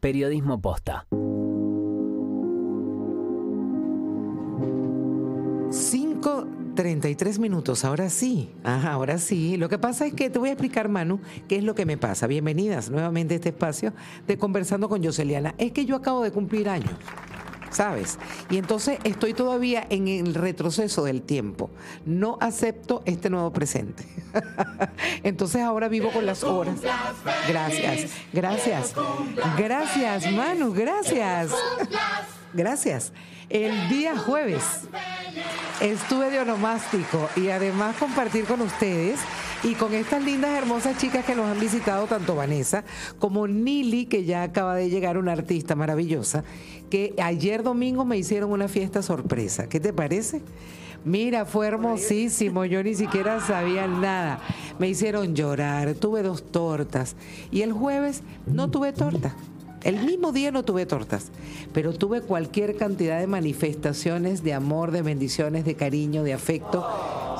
Periodismo Posta. 33 minutos, ahora sí, Ajá, ahora sí. Lo que pasa es que te voy a explicar, Manu, qué es lo que me pasa. Bienvenidas nuevamente a este espacio de Conversando con Yoseliana. Es que yo acabo de cumplir años. ¿Sabes? Y entonces estoy todavía en el retroceso del tiempo. No acepto este nuevo presente. entonces ahora vivo con las horas. Gracias, gracias, gracias, Manu, gracias. Gracias. El día jueves estuve de onomástico y además compartir con ustedes y con estas lindas, hermosas chicas que nos han visitado, tanto Vanessa como Nili, que ya acaba de llegar, una artista maravillosa, que ayer domingo me hicieron una fiesta sorpresa. ¿Qué te parece? Mira, fue hermosísimo, yo ni siquiera sabía nada. Me hicieron llorar, tuve dos tortas y el jueves no tuve torta. El mismo día no tuve tortas, pero tuve cualquier cantidad de manifestaciones de amor, de bendiciones, de cariño, de afecto.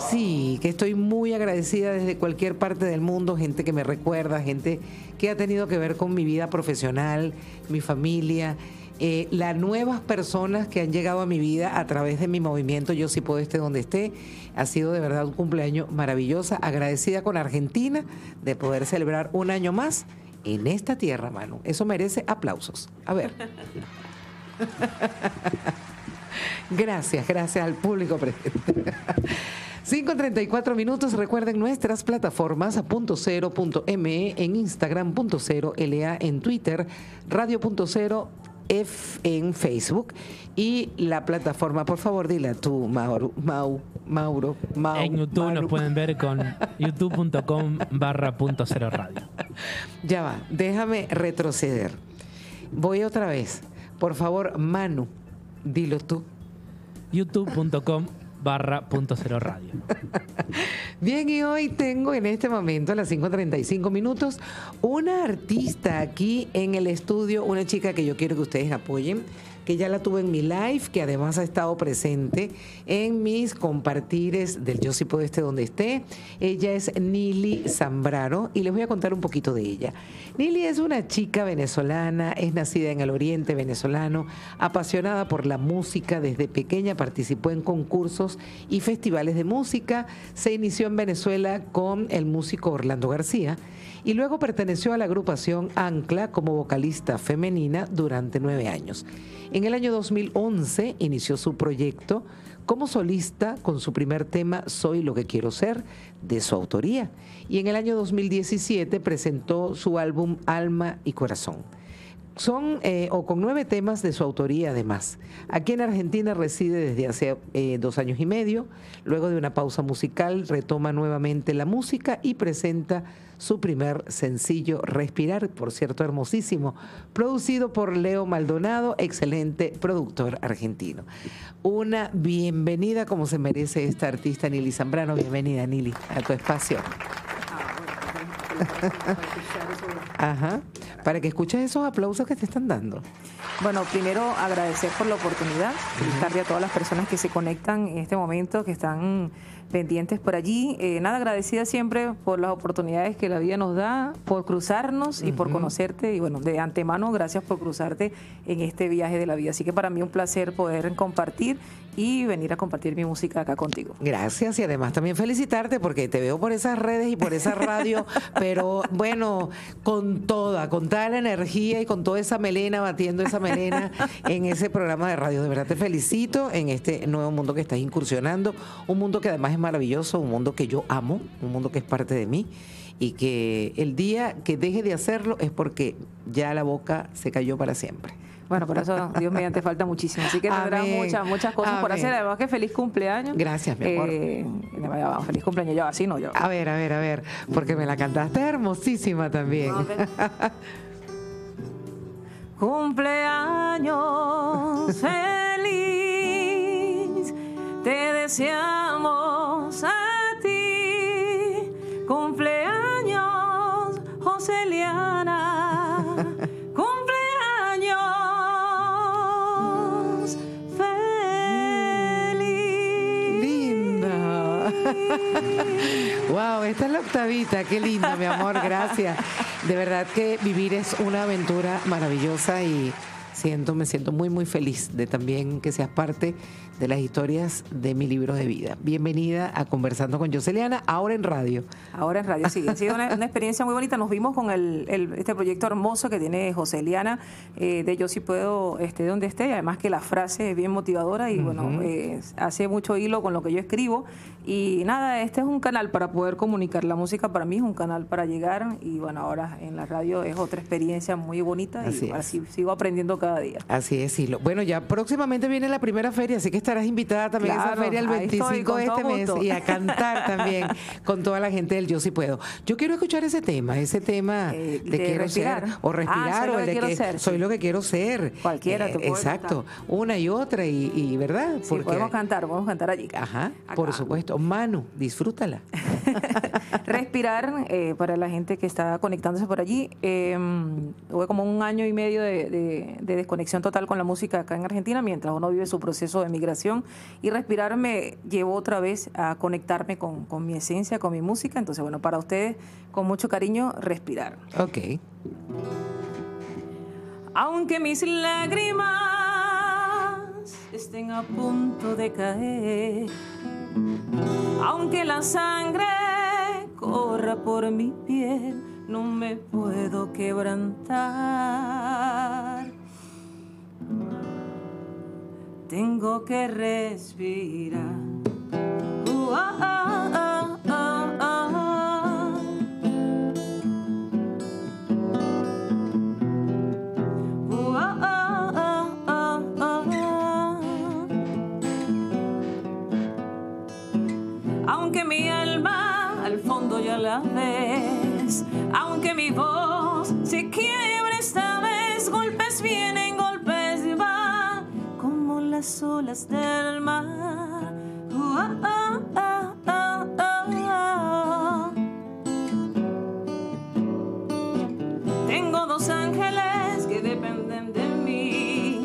Sí, que estoy muy agradecida desde cualquier parte del mundo, gente que me recuerda, gente que ha tenido que ver con mi vida profesional, mi familia. Eh, las nuevas personas que han llegado a mi vida a través de mi movimiento Yo sí puedo esté donde esté. Ha sido de verdad un cumpleaños maravillosa, agradecida con Argentina de poder celebrar un año más en esta tierra, mano. Eso merece aplausos. A ver. Gracias, gracias al público presente. 5.34 minutos. Recuerden nuestras plataformas a punto cero punto me en Instagram punto cero LA en Twitter, radio punto cero F en Facebook y la plataforma, por favor, dile tú, Mauro, Mau, Mauro, Mau, En YouTube nos pueden ver con youtube.com barra punto cero radio. Ya va, déjame retroceder. Voy otra vez. Por favor, Manu, dilo tú. youtube.com barra punto cero radio. Bien, y hoy tengo en este momento, a las 5.35 minutos, una artista aquí en el estudio, una chica que yo quiero que ustedes apoyen que ya la tuve en mi live, que además ha estado presente en mis compartires del Yo sí puedo esté donde esté. Ella es Nili Zambrano y les voy a contar un poquito de ella. Nili es una chica venezolana, es nacida en el oriente venezolano, apasionada por la música, desde pequeña participó en concursos y festivales de música, se inició en Venezuela con el músico Orlando García y luego perteneció a la agrupación Ancla como vocalista femenina durante nueve años. En el año 2011 inició su proyecto como solista con su primer tema Soy lo que quiero ser, de su autoría. Y en el año 2017 presentó su álbum Alma y Corazón. Son, eh, o con nueve temas de su autoría además. Aquí en Argentina reside desde hace eh, dos años y medio. Luego de una pausa musical retoma nuevamente la música y presenta su primer sencillo Respirar, por cierto hermosísimo, producido por Leo Maldonado, excelente productor argentino. Una bienvenida como se merece esta artista Nili Zambrano. Bienvenida Nili a tu espacio. Ajá, para que escuches esos aplausos que te están dando. Bueno, primero agradecer por la oportunidad, felicitarle a todas las personas que se conectan en este momento, que están pendientes por allí. Eh, nada, agradecida siempre por las oportunidades que la vida nos da, por cruzarnos y por conocerte. Y bueno, de antemano, gracias por cruzarte en este viaje de la vida. Así que para mí un placer poder compartir y venir a compartir mi música acá contigo. Gracias y además también felicitarte porque te veo por esas redes y por esa radio, pero bueno, con toda, con toda la energía y con toda esa melena, batiendo esa melena en ese programa de radio. De verdad te felicito en este nuevo mundo que estás incursionando, un mundo que además es maravilloso, un mundo que yo amo, un mundo que es parte de mí y que el día que deje de hacerlo es porque ya la boca se cayó para siempre. Bueno, por eso Dios mediante falta muchísimo. Así que tendrá muchas, muchas cosas por hacer. Además que feliz cumpleaños. Gracias, mi amor. Eh, feliz cumpleaños yo, así no yo. A ver, a ver, a ver, porque me la cantaste hermosísima también. cumpleaños feliz, te deseamos a ti. Cumpleaños, Joseliana. wow, esta es la octavita, qué linda, mi amor, gracias. De verdad que vivir es una aventura maravillosa y siento, me siento muy, muy feliz de también que seas parte de las historias de mi libro de vida. Bienvenida a Conversando con Joseliana, ahora en radio. Ahora en radio, sí. Ha sido una, experiencia muy bonita. Nos vimos con el, este proyecto hermoso que tiene Joseliana eh, de Yo sí puedo esté donde esté. Además que la frase es bien motivadora y bueno, eh, hace mucho hilo con lo que yo escribo. Y nada, este es un canal para poder comunicar. La música para mí es un canal para llegar y bueno, ahora en la radio es otra experiencia muy bonita y así sigo aprendiendo cada día. Así es, sí. Bueno, ya próximamente viene la primera feria, así que estarás invitada también a esa feria el 25 de este mes y a cantar también con toda la gente del Yo Sí Puedo. Yo quiero escuchar ese tema, ese tema eh, de, quiero respirar. ser o respirar o el de que soy lo que quiero ser. Cualquiera, eh, Exacto, una y otra y, ¿verdad? Porque, podemos cantar, podemos cantar allí. Ajá, por supuesto. Manu, disfrútala. respirar eh, para la gente que está conectándose por allí. Eh, tuve como un año y medio de, de desconexión total con la música acá en Argentina mientras uno vive su proceso de migración y respirar me llevó otra vez a conectarme con, mi esencia, con mi música. Entonces, bueno, para ustedes, con mucho cariño, respirar. Ok. Aunque mis lágrimas estén a punto de caer, aunque la sangre por mi piel, no me puedo quebrantar tengo que respirar. Uh, ah, las del mar. Tengo dos ángeles que dependen de mí.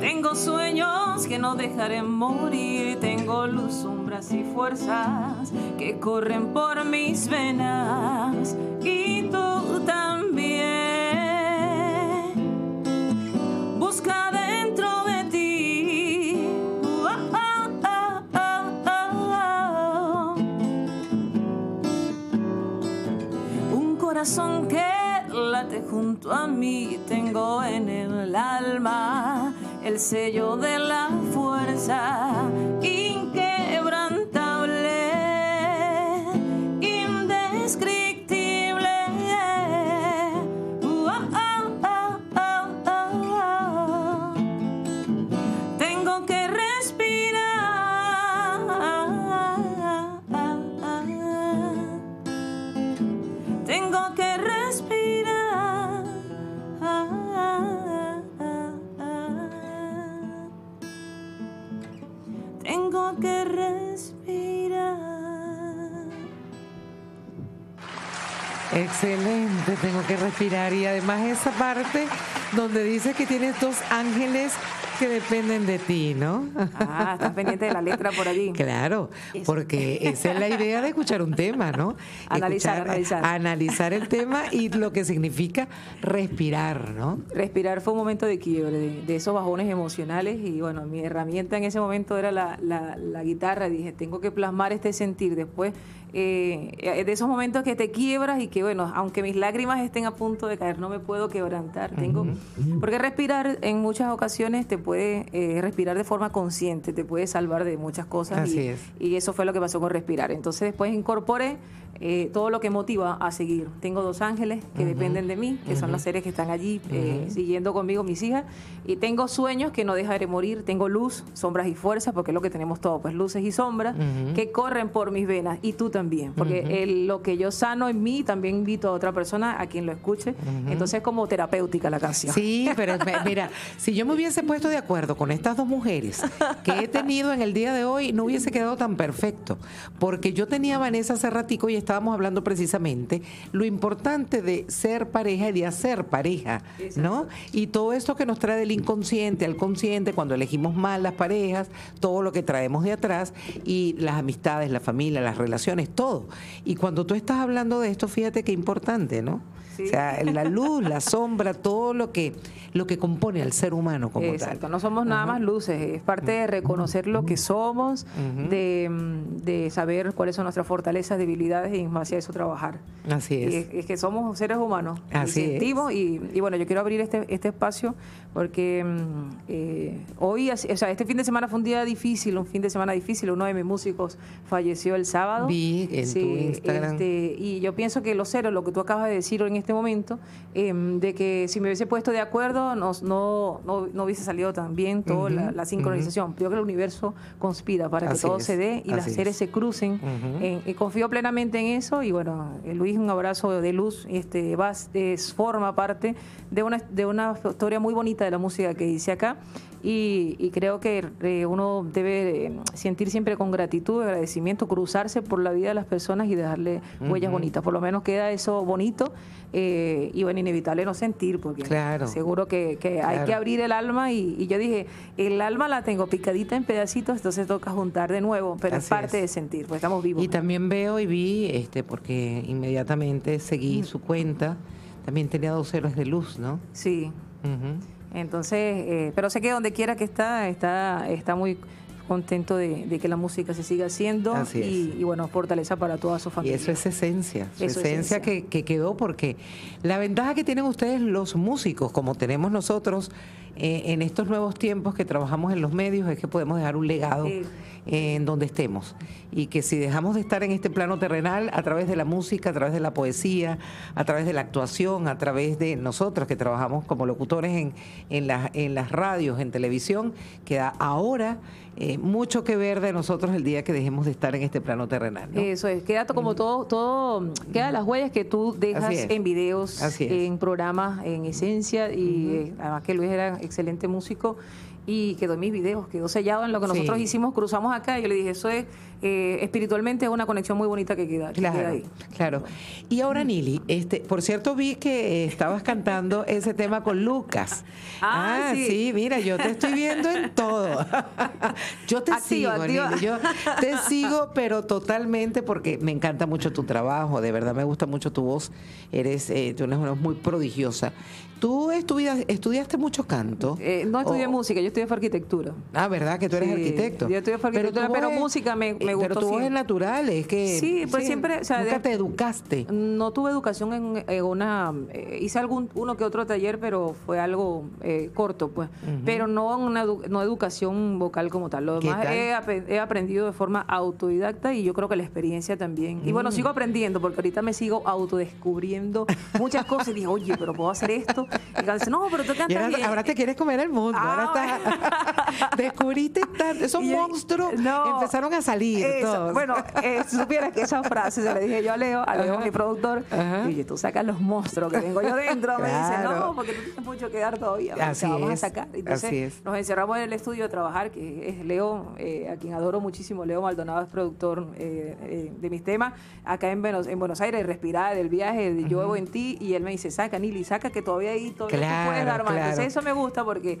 Tengo sueños que no dejaré morir. Tengo luz, sombras y fuerzas que corren por mis venas. Corazón que late junto a mí, tengo en el alma el sello de la fuerza Excelente, que respirar. Y además esa parte donde dice que tienes dos ángeles que dependen de ti, ¿no? Ah, estás pendiente de la letra por allí. Claro, porque esa es la idea de escuchar un tema, ¿no? Analizar, analizar. Analizar el tema y lo que significa respirar, ¿no? Respirar fue un momento de quiebre, de, esos bajones emocionales y bueno, mi herramienta en ese momento era la, la, la guitarra. Dije, tengo que plasmar este sentir. Después eh, de esos momentos que te quiebras y que, bueno, aunque mis lágrimas estén a punto de caer, no me puedo quebrantar. Tengo, porque respirar en muchas ocasiones te puede eh, respirar de forma consciente, te puede salvar de muchas cosas. y, y eso fue lo que pasó con respirar. Entonces después incorporé eh, todo lo que motiva a seguir. Tengo dos ángeles que dependen de mí, que son las seres que están allí eh, siguiendo conmigo, mis hijas, y tengo sueños que no dejaré morir, tengo luz, sombras y fuerzas, porque es lo que tenemos todo, pues luces y sombras que corren por mis venas, y tú también, porque lo que yo sano en mí, también invito a otra persona a quien lo escuche, entonces es como terapéutica la canción. Sí, pero mira, si yo me hubiese puesto de acuerdo con estas dos mujeres que he tenido en el día de hoy, no hubiese quedado tan perfecto, porque yo tenía a Vanessa hace ratico y estábamos hablando precisamente, lo importante de ser pareja y de hacer pareja, ¿no? Y todo esto que nos trae del inconsciente al consciente, cuando elegimos mal las parejas, todo lo que traemos de atrás y las amistades, la familia, las relaciones, todo. Y cuando tú estás hablando de esto, fíjate qué importante, ¿no? Sí. O sea, la luz, la sombra, todo lo que, lo que compone al ser humano como Exacto, tal. no somos nada más luces, es parte de reconocer lo que somos, de, mm, de saber cuáles son nuestras fortalezas, debilidades y en base a eso trabajar. Así Y es. es, es que somos seres humanos. y Así es. sentimos y, y bueno, yo quiero abrir este, este espacio porque mm, eh, hoy, o sea, este fin de semana fue un día difícil, un fin de semana difícil. Uno de mis músicos falleció el sábado. Vi en tu Instagram. este, y yo pienso que lo cero, lo que tú acabas de decir en este momento, em, de que si me hubiese puesto de acuerdo, no, no, no, no hubiese salido tan bien toda la, la sincronización. Yo creo que el universo conspira para que Así todo es, se dé y las así seres es. se crucen. Ujú. En- y confío plenamente en eso y bueno, eh, Luis, un abrazo de luz, este, va, es, forma parte de una, de una historia muy bonita de la música que dice acá y, y creo que eh, uno debe eh, sentir siempre con gratitud, agradecimiento, cruzarse por la vida de las personas y dejarle huellas bonitas, por lo menos queda eso bonito eh, y bueno, inevitable no sentir porque Claro. seguro que, que hay que abrir el alma y, y yo dije, el alma la tengo picadita en pedacitos, entonces toca juntar de nuevo, pero es parte es. de sentir, pues estamos vivos. Y también veo y vi, este, porque inmediatamente seguí su cuenta, también tenía dos héroes de luz, ¿no? Sí, Ujú. Entonces, eh, pero sé que donde quiera que está, está, está muy contento de, de que la música se siga haciendo Así y, y, bueno, fortaleza para toda su Y familia. eso es esencia, su Eso es esencia esencia. que, que quedó porque la ventaja que tienen ustedes los músicos, como tenemos nosotros eh, en estos nuevos tiempos que trabajamos en los medios, es que podemos dejar un legado eh, en donde estemos. Y que si dejamos de estar en este plano terrenal, a través de la música, a través de la poesía, a través de la actuación, a través de nosotros que trabajamos como locutores en, en, las- en las radios, en televisión, queda ahora eh, mucho que ver de nosotros el día que dejemos de estar en este plano terrenal. ¿no? Eso es, queda como todo, todo, queda las huellas que tú dejas en videos, en programas, en esencia, y eh, además que Luis era excelente músico y quedó en mis videos, quedó sellado en lo que Sí. nosotros hicimos, cruzamos acá, y yo le dije, eso es eh, espiritualmente es una conexión muy bonita que queda, que queda ahí. claro. Y ahora, Nili, este, por cierto, vi que estabas cantando ese tema con Lucas. Ah, sí. mira, yo te estoy viendo en todo. Yo te Activa, sigo, activa. Nili. Yo te sigo, pero totalmente porque me encanta mucho tu trabajo. De verdad, me gusta mucho tu voz. Eres, eh, tú eres una voz muy prodigiosa. ¿Tú estudias- estudiaste mucho canto? Eh, no estudié O- música, yo estudié fue arquitectura. Ah, ¿verdad? Que tú eres Sí, arquitecto. yo estudié arquitectura, tu pero es- música me- me eh, Pero gustó tu voz es siempre. natural, es que... Sí, pues siempre, o sea, nunca de- te educaste. No tuve educación en, en una, eh, hice algún uno que otro taller, pero fue algo eh, corto, pues. Pero no una no educación vocal como tal. Lo ¿Qué demás tal? he, aprendido de forma autodidacta y yo creo que la experiencia también. Y Mm. bueno, sigo aprendiendo porque ahorita me sigo autodescubriendo muchas cosas y digo, oye, pero puedo hacer esto. Y cada vez, no, pero tú cantas ahora, bien. ahora te quieres comer el mundo. Ah, ahora estás, descubriste tanto. Esos Y monstruos no, empezaron a salir. eso, todos. Bueno, eh, supieras que esa frase se la dije yo a Leo, a Leo, Ajá. mi productor, Ajá. y oye, tú sacas los monstruos que tengo yo dentro. Me dice, no, porque tú tienes mucho que dar todavía. Dice, Así vamos a es, sacar. Entonces así es. nos encerramos en el estudio a trabajar, que es Leo, eh, a quien adoro muchísimo. Leo Maldonado es productor eh, eh, de mis temas acá en Buenos, en Buenos Aires, respirar del viaje, de yo en ti, y él me dice, saca, Nili, saca que todavía ahí Claro, puedes dar más. claro. Entonces eso me gusta porque,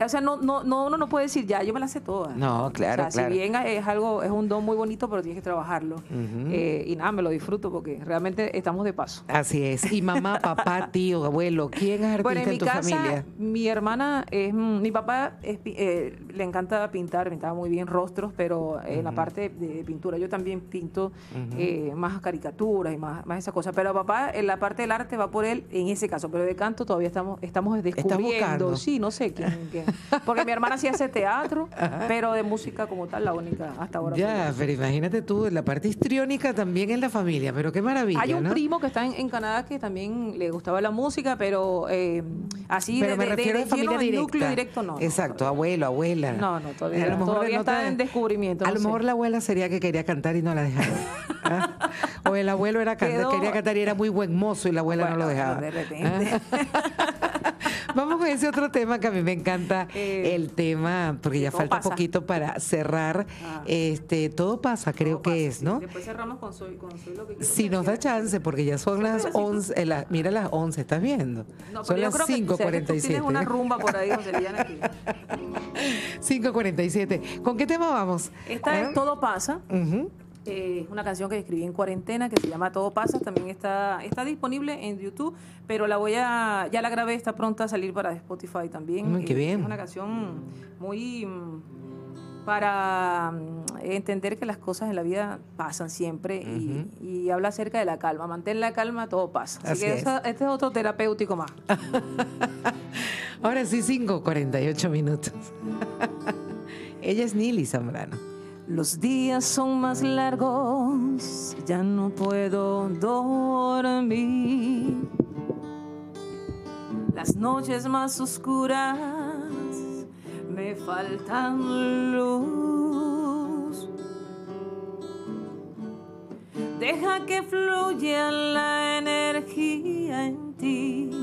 o sea, no, no, no, uno no puede decir, ya, yo me la sé toda. No, claro, O sea, claro. si bien es algo, es un don muy bonito, pero tienes que trabajarlo. Eh, y nada, me lo disfruto porque realmente estamos de paso. Así es. Y mamá, papá, tío, abuelo, ¿quién es artista Bueno, en mi tu casa, familia? mi hermana es, mm, mi papá es eh, le encanta pintar, pintaba muy bien rostros, pero en la parte de pintura yo también pinto eh, más caricaturas y más, más esa cosa. Pero papá, en la parte del arte va por él en ese caso, pero de canto todavía estamos, estamos descubriendo. Sí, no sé quién, quién. Porque mi hermana sí hace teatro, pero de música como tal, la única hasta ahora. Ya, pero imagínate tú, la parte histriónica también en la familia, pero qué maravilla, Hay un ¿no? primo que está en, en Canadá que también le gustaba la música, pero eh, así Pero de, me de- refiero de a familia directa. núcleo directo, no. no. Exacto, abuelo, abuela. No, no, todavía- A lo mejor todavía no está en descubrimiento, A lo sé. mejor la abuela sería que quería cantar y no la dejaron. ¿Ah? O el abuelo era Quedó- quería cantar y era muy buen mozo y la abuela no lo dejaba. de repente. ¿Ah? Vamos con ese otro tema que a mí me encanta, Eh, el tema, porque ya falta pasa. poquito para cerrar. Ah. Este, todo pasa, creo Todo que pasa, es, sí. ¿no? Después cerramos con Soy, con soy lo que quiero Si nos da chance, porque ya son las pedacito. 11, eh, la- mira las 11, ¿estás viendo? No, son las creo que- o sea, que tú 5.47. Tienes una rumba por ahí, José Liliana, que 5.47. ¿Con qué tema vamos? Esta ¿Eh? es Todo pasa. Ujú. Eh, Es una canción que escribí en cuarentena que se llama Todo pasa, también está está disponible en YouTube, pero la voy a ya la grabé, está pronta a salir para Spotify también. Mm, qué Eh, bien. Es una canción muy mm, para mm, entender que las cosas en la vida pasan siempre y, y habla acerca de la calma. Mantén la calma, todo pasa. Así, Así que es. esa- este es otro terapéutico más. Ahora sí, 5.48 minutos. Ella es Nili Zambrano. Los días son más largos, ya no puedo dormir. Las noches más oscuras me faltan luz. Deja que fluya la energía en ti.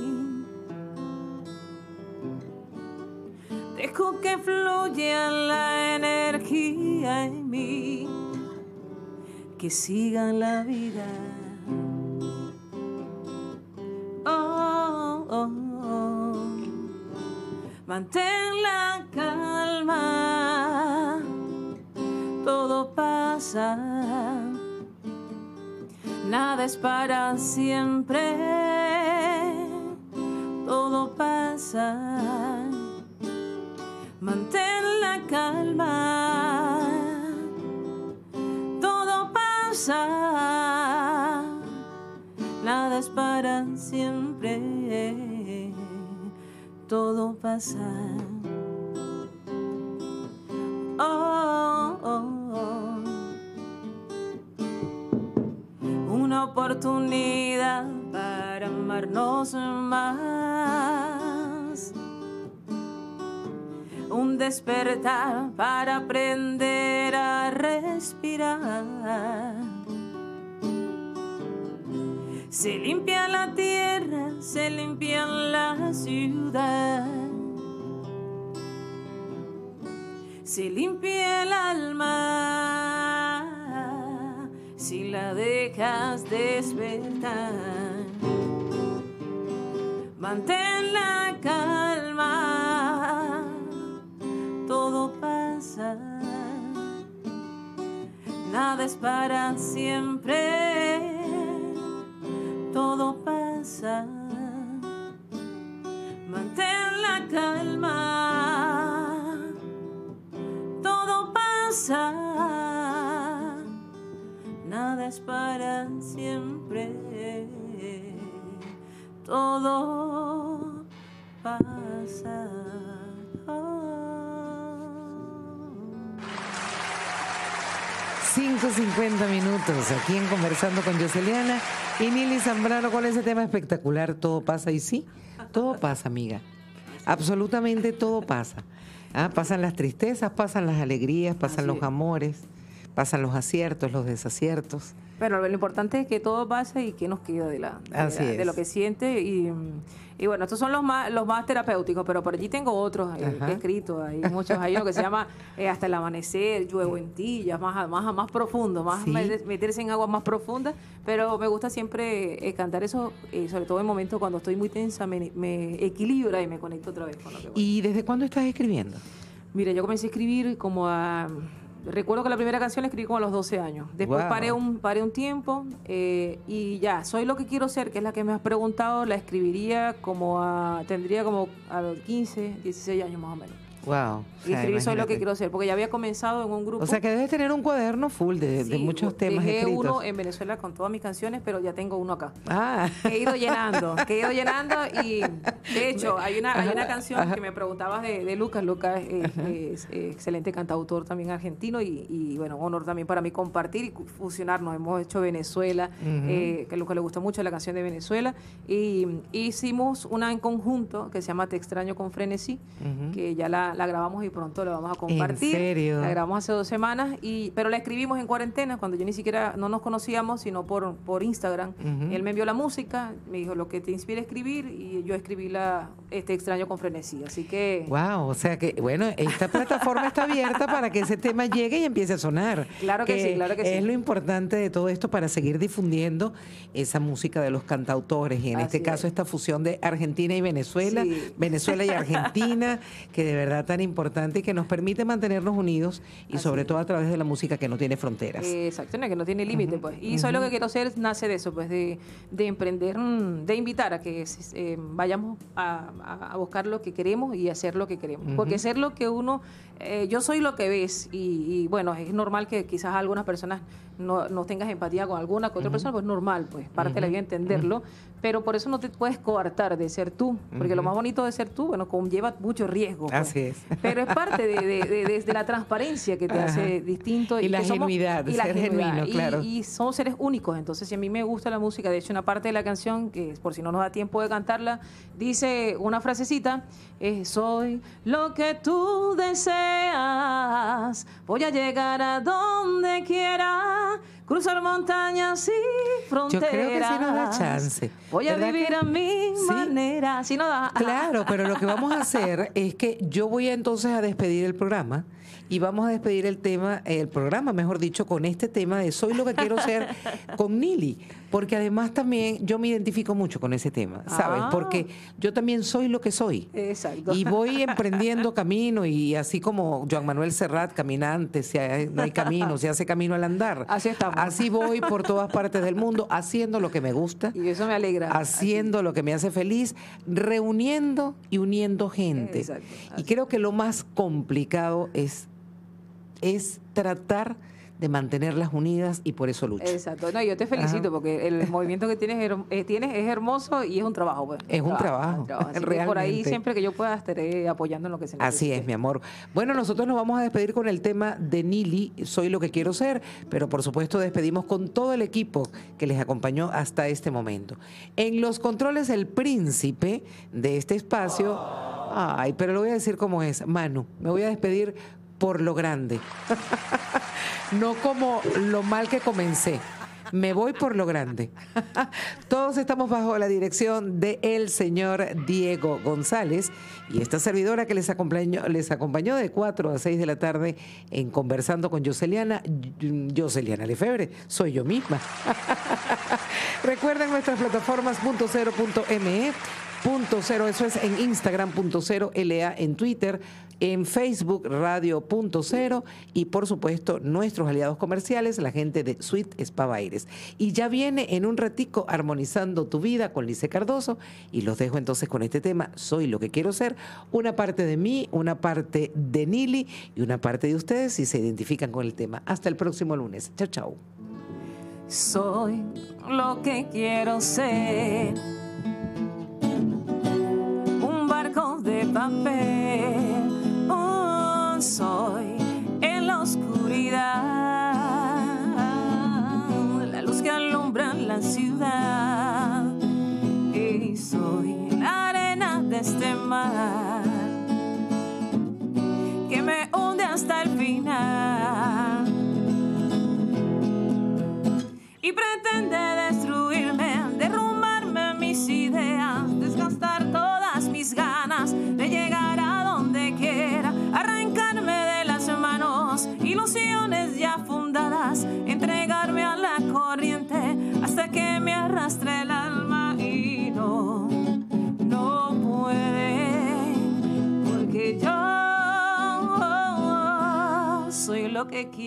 Dejo que fluya la energía en mí, que siga la vida. Oh, oh, oh. Mantén la calma, todo pasa, nada es para siempre, todo pasa. Mantén la calma, todo pasa, nada es para siempre, todo pasa. Oh, oh, oh. Una oportunidad para amarnos más un despertar para aprender a respirar. Se limpia la tierra, se limpia la ciudad. Se limpia el alma si la dejas despertar. Mantén la calma, nada es para siempre, todo pasa. Mantén la calma, todo pasa, nada es para siempre, todo pasa. 5.50 minutos aquí en Conversando con Yoseliana y Nili Zambrano con ese tema espectacular. Todo pasa y sí, todo pasa, amiga. Absolutamente todo pasa. Ah, pasan las tristezas, pasan las alegrías, pasan Así los es. amores, pasan los aciertos, los desaciertos. Pero lo importante es que todo pasa y que nos queda de, la, de, Así la- de es. lo que siente. Y, y bueno, estos son los más, los más terapéuticos, pero por allí tengo otros eh, que he escrito. Hay muchos, hay uno que se llama eh, Hasta el amanecer, Lluevo en ti, ya más, más, más profundo, más Sí. meterse en aguas más profundas. Pero me gusta siempre eh, cantar eso, eh, sobre todo en momentos cuando estoy muy tensa, me, me equilibra y me conecto otra vez con lo que voy. ¿Y desde cuándo estás escribiendo? Mira, yo comencé a escribir como a... Recuerdo que la primera canción la escribí como a los 12 años. Después Wow. paré, un, paré un tiempo eh, y ya, Soy lo que quiero ser, que es la que me has preguntado, la escribiría como a... Tendría como a los 15, 16 años más o menos. Wow. Y escribir Soy lo que quiero ser, porque ya había comenzado en un grupo. O sea que debes tener un cuaderno full de, de Sí, muchos temas dejé escritos. uno en Venezuela con todas mis canciones, pero ya tengo uno acá. Ah. que he ido llenando, que he ido llenando y de hecho hay una, hay una canción ajá. que me preguntabas de, de Lucas, Lucas es, es, eh, excelente cantautor también argentino y, y, bueno, honor también para mí compartir y fusionarnos, hemos hecho Venezuela, eh, que a Lucas le gusta mucho la canción de Venezuela y hicimos una en conjunto que se llama Te extraño con frenesí, que ya la, la grabamos y pronto la vamos a compartir. serio? La grabamos hace dos semanas, y, pero la escribimos en cuarentena, cuando yo ni siquiera no nos conocíamos, sino por, por Instagram. Él me envió la música, me dijo lo que te inspira a escribir, y yo escribí la este extraño con frenesí. Así que, Wow, o sea que, bueno, esta plataforma está abierta para que ese tema llegue y empiece a sonar. Claro que sí, claro que es sí. lo importante de todo esto para seguir difundiendo esa música de los cantautores y en Así este caso es. esta fusión de Argentina y Venezuela, Sí. Venezuela y Argentina, que de verdad tan importante que nos permite mantenernos unidos y sobre todo a través de la música que no tiene fronteras. Exacto, que no tiene límite, pues. Y soy lo que quiero hacer nace de eso, pues, de, de emprender, mm, de invitar a que eh, vayamos a, a, buscar lo que queremos y hacer lo que queremos. Porque ser lo que uno, eh, yo soy lo que ves y, bueno, es normal que quizás algunas personas no, no tengas empatía con alguna, con otra persona, pues normal, pues parte de la vida entenderlo, pero por eso no te puedes coartar de ser tú, porque lo más bonito de ser tú, bueno, conlleva mucho riesgo. Pues. Así es. Pero es parte de, de, la transparencia que te hace distinto. Y, la genuidad, y ser genuino, claro. Y, somos seres únicos, entonces si a mí me gusta la música, de hecho una parte de la canción, que por si no nos da tiempo de cantarla, dice una frasecita, soy lo que tú deseas, voy a llegar a donde quiera cruzar montañas y fronteras. Yo creo que sí nos da chance. Voy a vivir a mi manera. Sí no da. Claro, pero lo que vamos a hacer es que yo voy entonces a despedir el programa y vamos a despedir el tema, el programa, mejor dicho, con este tema de soy lo que quiero ser con Nili, porque además también yo me identifico mucho con ese tema, ¿sabes? Ah. Porque yo también soy lo que soy. Exacto. Y voy emprendiendo camino y así como Joan Manuel Serrat, caminante, si no hay camino, se hace camino al andar. Así estamos. Así voy por todas partes del mundo, haciendo lo que me gusta. Y eso me alegra. Haciendo lo que me hace feliz, reuniendo y uniendo gente. Exacto. Y creo que lo más complicado es es tratar de mantenerlas unidas y por eso lucho. Exacto. No, yo te felicito porque el movimiento que tienes, eh, tienes es hermoso y es un trabajo. Pues. Es un trabajo. por ahí siempre que yo pueda estaré apoyando en lo que se necesite. Así es, mi amor. Bueno, nosotros nos vamos a despedir con el tema de Nili, Soy lo que quiero ser, pero por supuesto despedimos con todo el equipo que les acompañó hasta este momento. En los controles, el príncipe de este espacio. Ay, pero lo voy a decir como es. Manu, me voy a despedir por lo grande. no como lo mal que comencé. Me voy por lo grande. Todos estamos bajo la dirección de el señor Diego González y esta servidora que les acompañó, les acompañó de 4 a 6 de la tarde en Conversando con Joseliana. Joseliana Lefebre, soy yo misma. Recuerden nuestras plataformas punto cero punto cero, eso es en Instagram punto cero, LA en Twitter, en Facebook Radio Punto Cero y por supuesto nuestros aliados comerciales, la gente de Sweet Spa Baires. Y ya viene en un ratico armonizando tu vida con Lice Cardoso y los dejo entonces con este tema, Soy lo que quiero ser, una parte de mí, una parte de Nili y una parte de ustedes si se identifican con el tema. Hasta el próximo lunes. Chao, chao. Soy lo que quiero ser. De papel. Soy en la oscuridad, la luz que alumbra la ciudad. Y soy la arena de este mar. Que me hunde hasta el final. Y pretende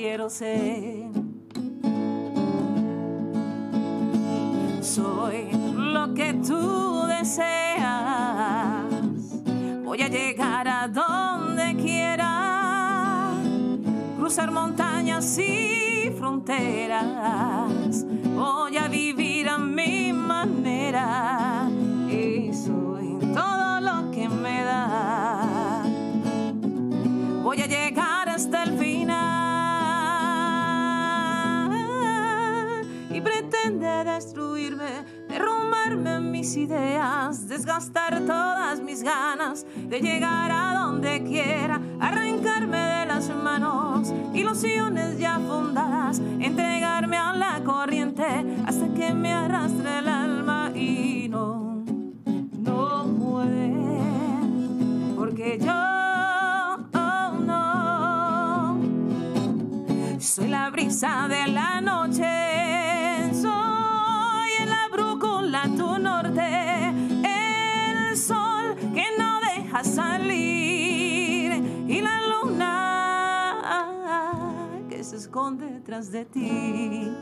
quiero ser. Soy lo que tú deseas. Voy a llegar a donde quiera, cruzar montañas y fronteras. Voy a vivir a mi manera desgastar todas mis ganas de llegar a donde quiera, arrancarme de las manos ilusiones ya fundadas, entregarme a la corriente hasta que me arrastre el alma y no, no puede, porque yo oh, no. Soy la brisa de la noche, y la luna que se esconde detrás de ti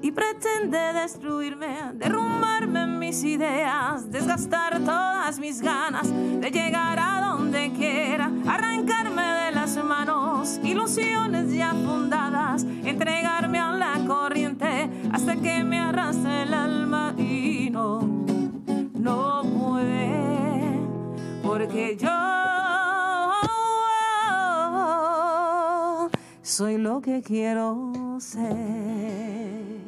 y pretende destruirme, derrumbarme mis ideas, desgastar todas mis ganas de llegar a donde quiera, arrancarme de las manos ilusiones ya fundadas, entregarme a la corriente hasta que me arrastre el alma y no, no puede, porque yo soy lo que quiero ser.